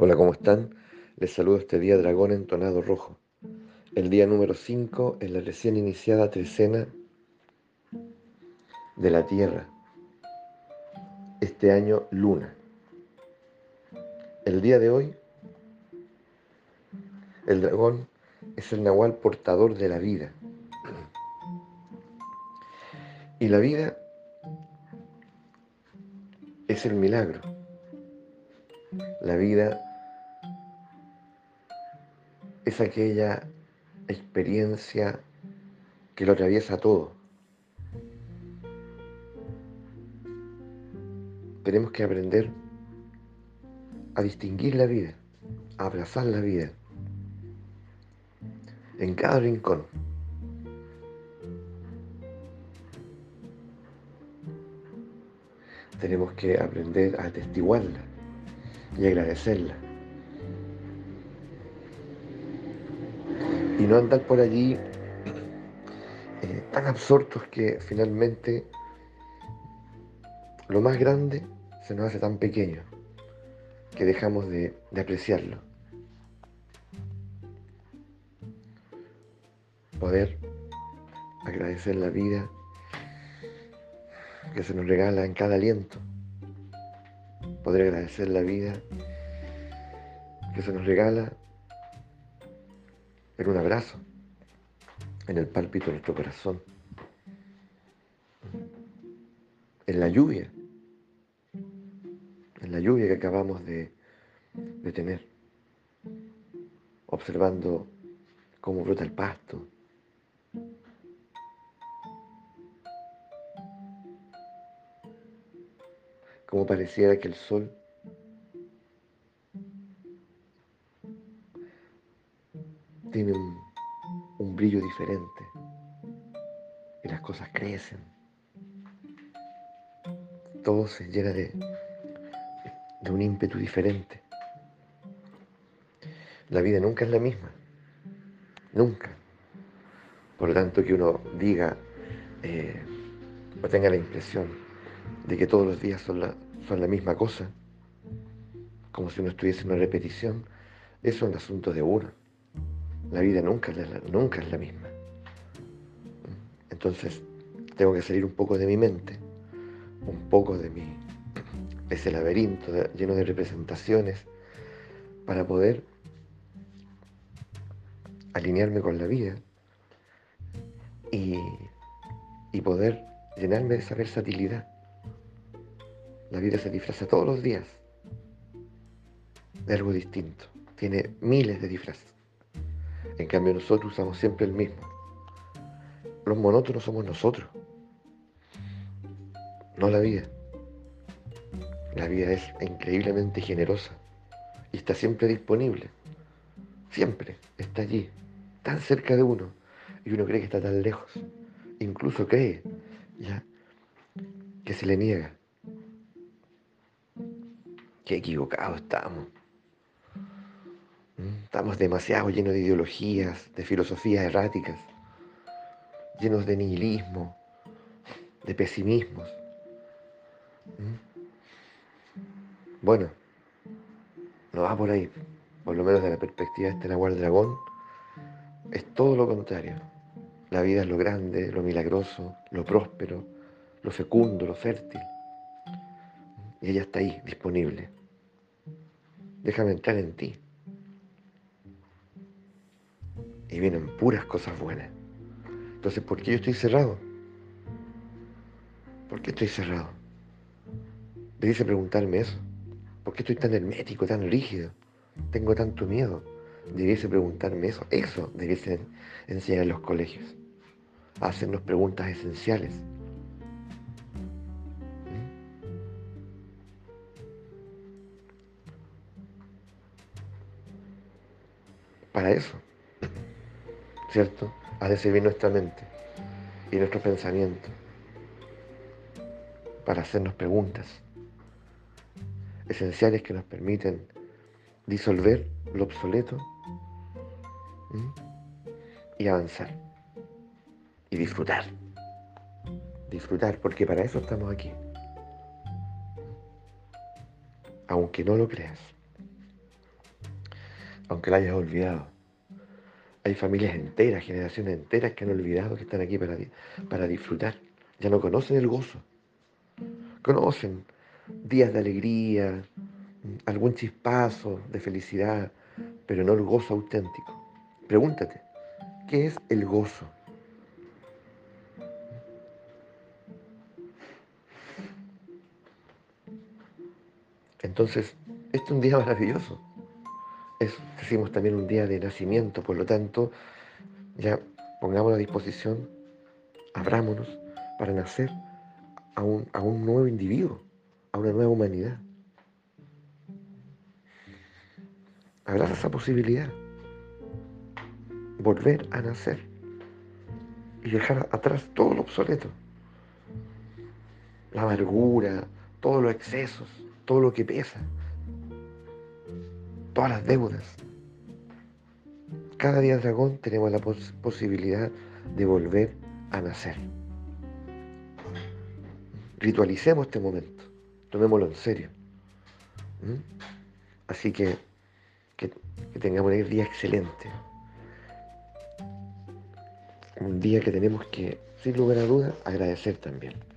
Hola, ¿cómo están? Les saludo este día Dragón Entonado Rojo. El día número 5 en la recién iniciada trecena de la Tierra. Este año Luna. El día de hoy, el dragón es el nahual portador de la vida. Y la vida es el milagro. La vida es aquella experiencia que lo atraviesa todo. Tenemos que aprender a distinguir la vida, a abrazar la vida en cada rincón. Tenemos que aprender a atestiguarla y agradecerla. Y no andar por allí eh, tan absortos que finalmente lo más grande se nos hace tan pequeño que dejamos de, de apreciarlo. Poder agradecer la vida que se nos regala en cada aliento. Poder agradecer la vida que se nos regala en un abrazo, en el pálpito de nuestro corazón, en la lluvia, en la lluvia que acabamos de, de tener, observando cómo brota el pasto. Como pareciera que el sol tiene un, brillo diferente y las cosas crecen. Todo se llena de, de un ímpetu diferente. La vida nunca es la misma, nunca. Por lo tanto, que uno diga eh, o tenga la impresión de que todos los días son la, son la misma cosa, como si uno estuviese en una repetición, eso es un asunto de uno. La vida nunca, es la misma. Entonces, tengo que salir un poco de mi mente, un poco de ese laberinto lleno de representaciones, para poder alinearme con la vida y, y poder llenarme de esa versatilidad. La vida se disfraza todos los días de algo distinto. Tiene miles de disfraces. En cambio nosotros usamos siempre el mismo. Los monótonos somos nosotros, no la vida. La vida es increíblemente generosa y está siempre disponible. Siempre está allí, tan cerca de uno. Y uno cree que está tan lejos. Incluso cree ya que se le niega. Qué equivocados estamos. Estamos demasiado llenos de ideologías, de filosofías erráticas, llenos de nihilismo, de pesimismos. Bueno, no va por ahí, por lo menos de la perspectiva de este Nahual Dragón, es todo lo contrario. La vida es lo grande, lo milagroso, lo próspero, lo fecundo, lo fértil. Y ella está ahí, disponible. Déjame entrar en ti vienen puras cosas buenas. Entonces, ¿por qué yo estoy cerrado? ¿Por qué estoy cerrado? Debiese preguntarme eso. ¿Por qué estoy tan hermético, tan rígido? Tengo tanto miedo. Debiese preguntarme eso. Eso debiese enseñar en los colegios. Hacernos preguntas esenciales. ¿Mm? Para eso. ¿Cierto? De servir nuestra mente y nuestro pensamiento para hacernos preguntas esenciales que nos permiten disolver lo obsoleto y avanzar y disfrutar. Disfrutar, porque para eso estamos aquí. Aunque no lo creas. aunque la hayas olvidado. Hay familias enteras, generaciones enteras que han olvidado que están aquí para, para disfrutar. Ya no conocen el gozo. Conocen días de alegría, algún chispazo de felicidad, pero no el gozo auténtico. Pregúntate, ¿qué es el gozo? Entonces, este es un día maravilloso. Es, decimos también un día de nacimiento, por lo tanto, ya pongamos a disposición, abrámonos para nacer a un, a un nuevo individuo, a una nueva humanidad. Abraza esa posibilidad. Volver a nacer y dejar atrás todo lo obsoleto. La amargura, todos los excesos, todo lo que pesa, todas las deudas. Cada día dragón tenemos la posibilidad de volver a nacer. Ritualicemos este momento, tomémoslo en serio. ¿Mm? Así que, que, que tengamos un día excelente. Un día que tenemos que, sin lugar a dudas, agradecer también.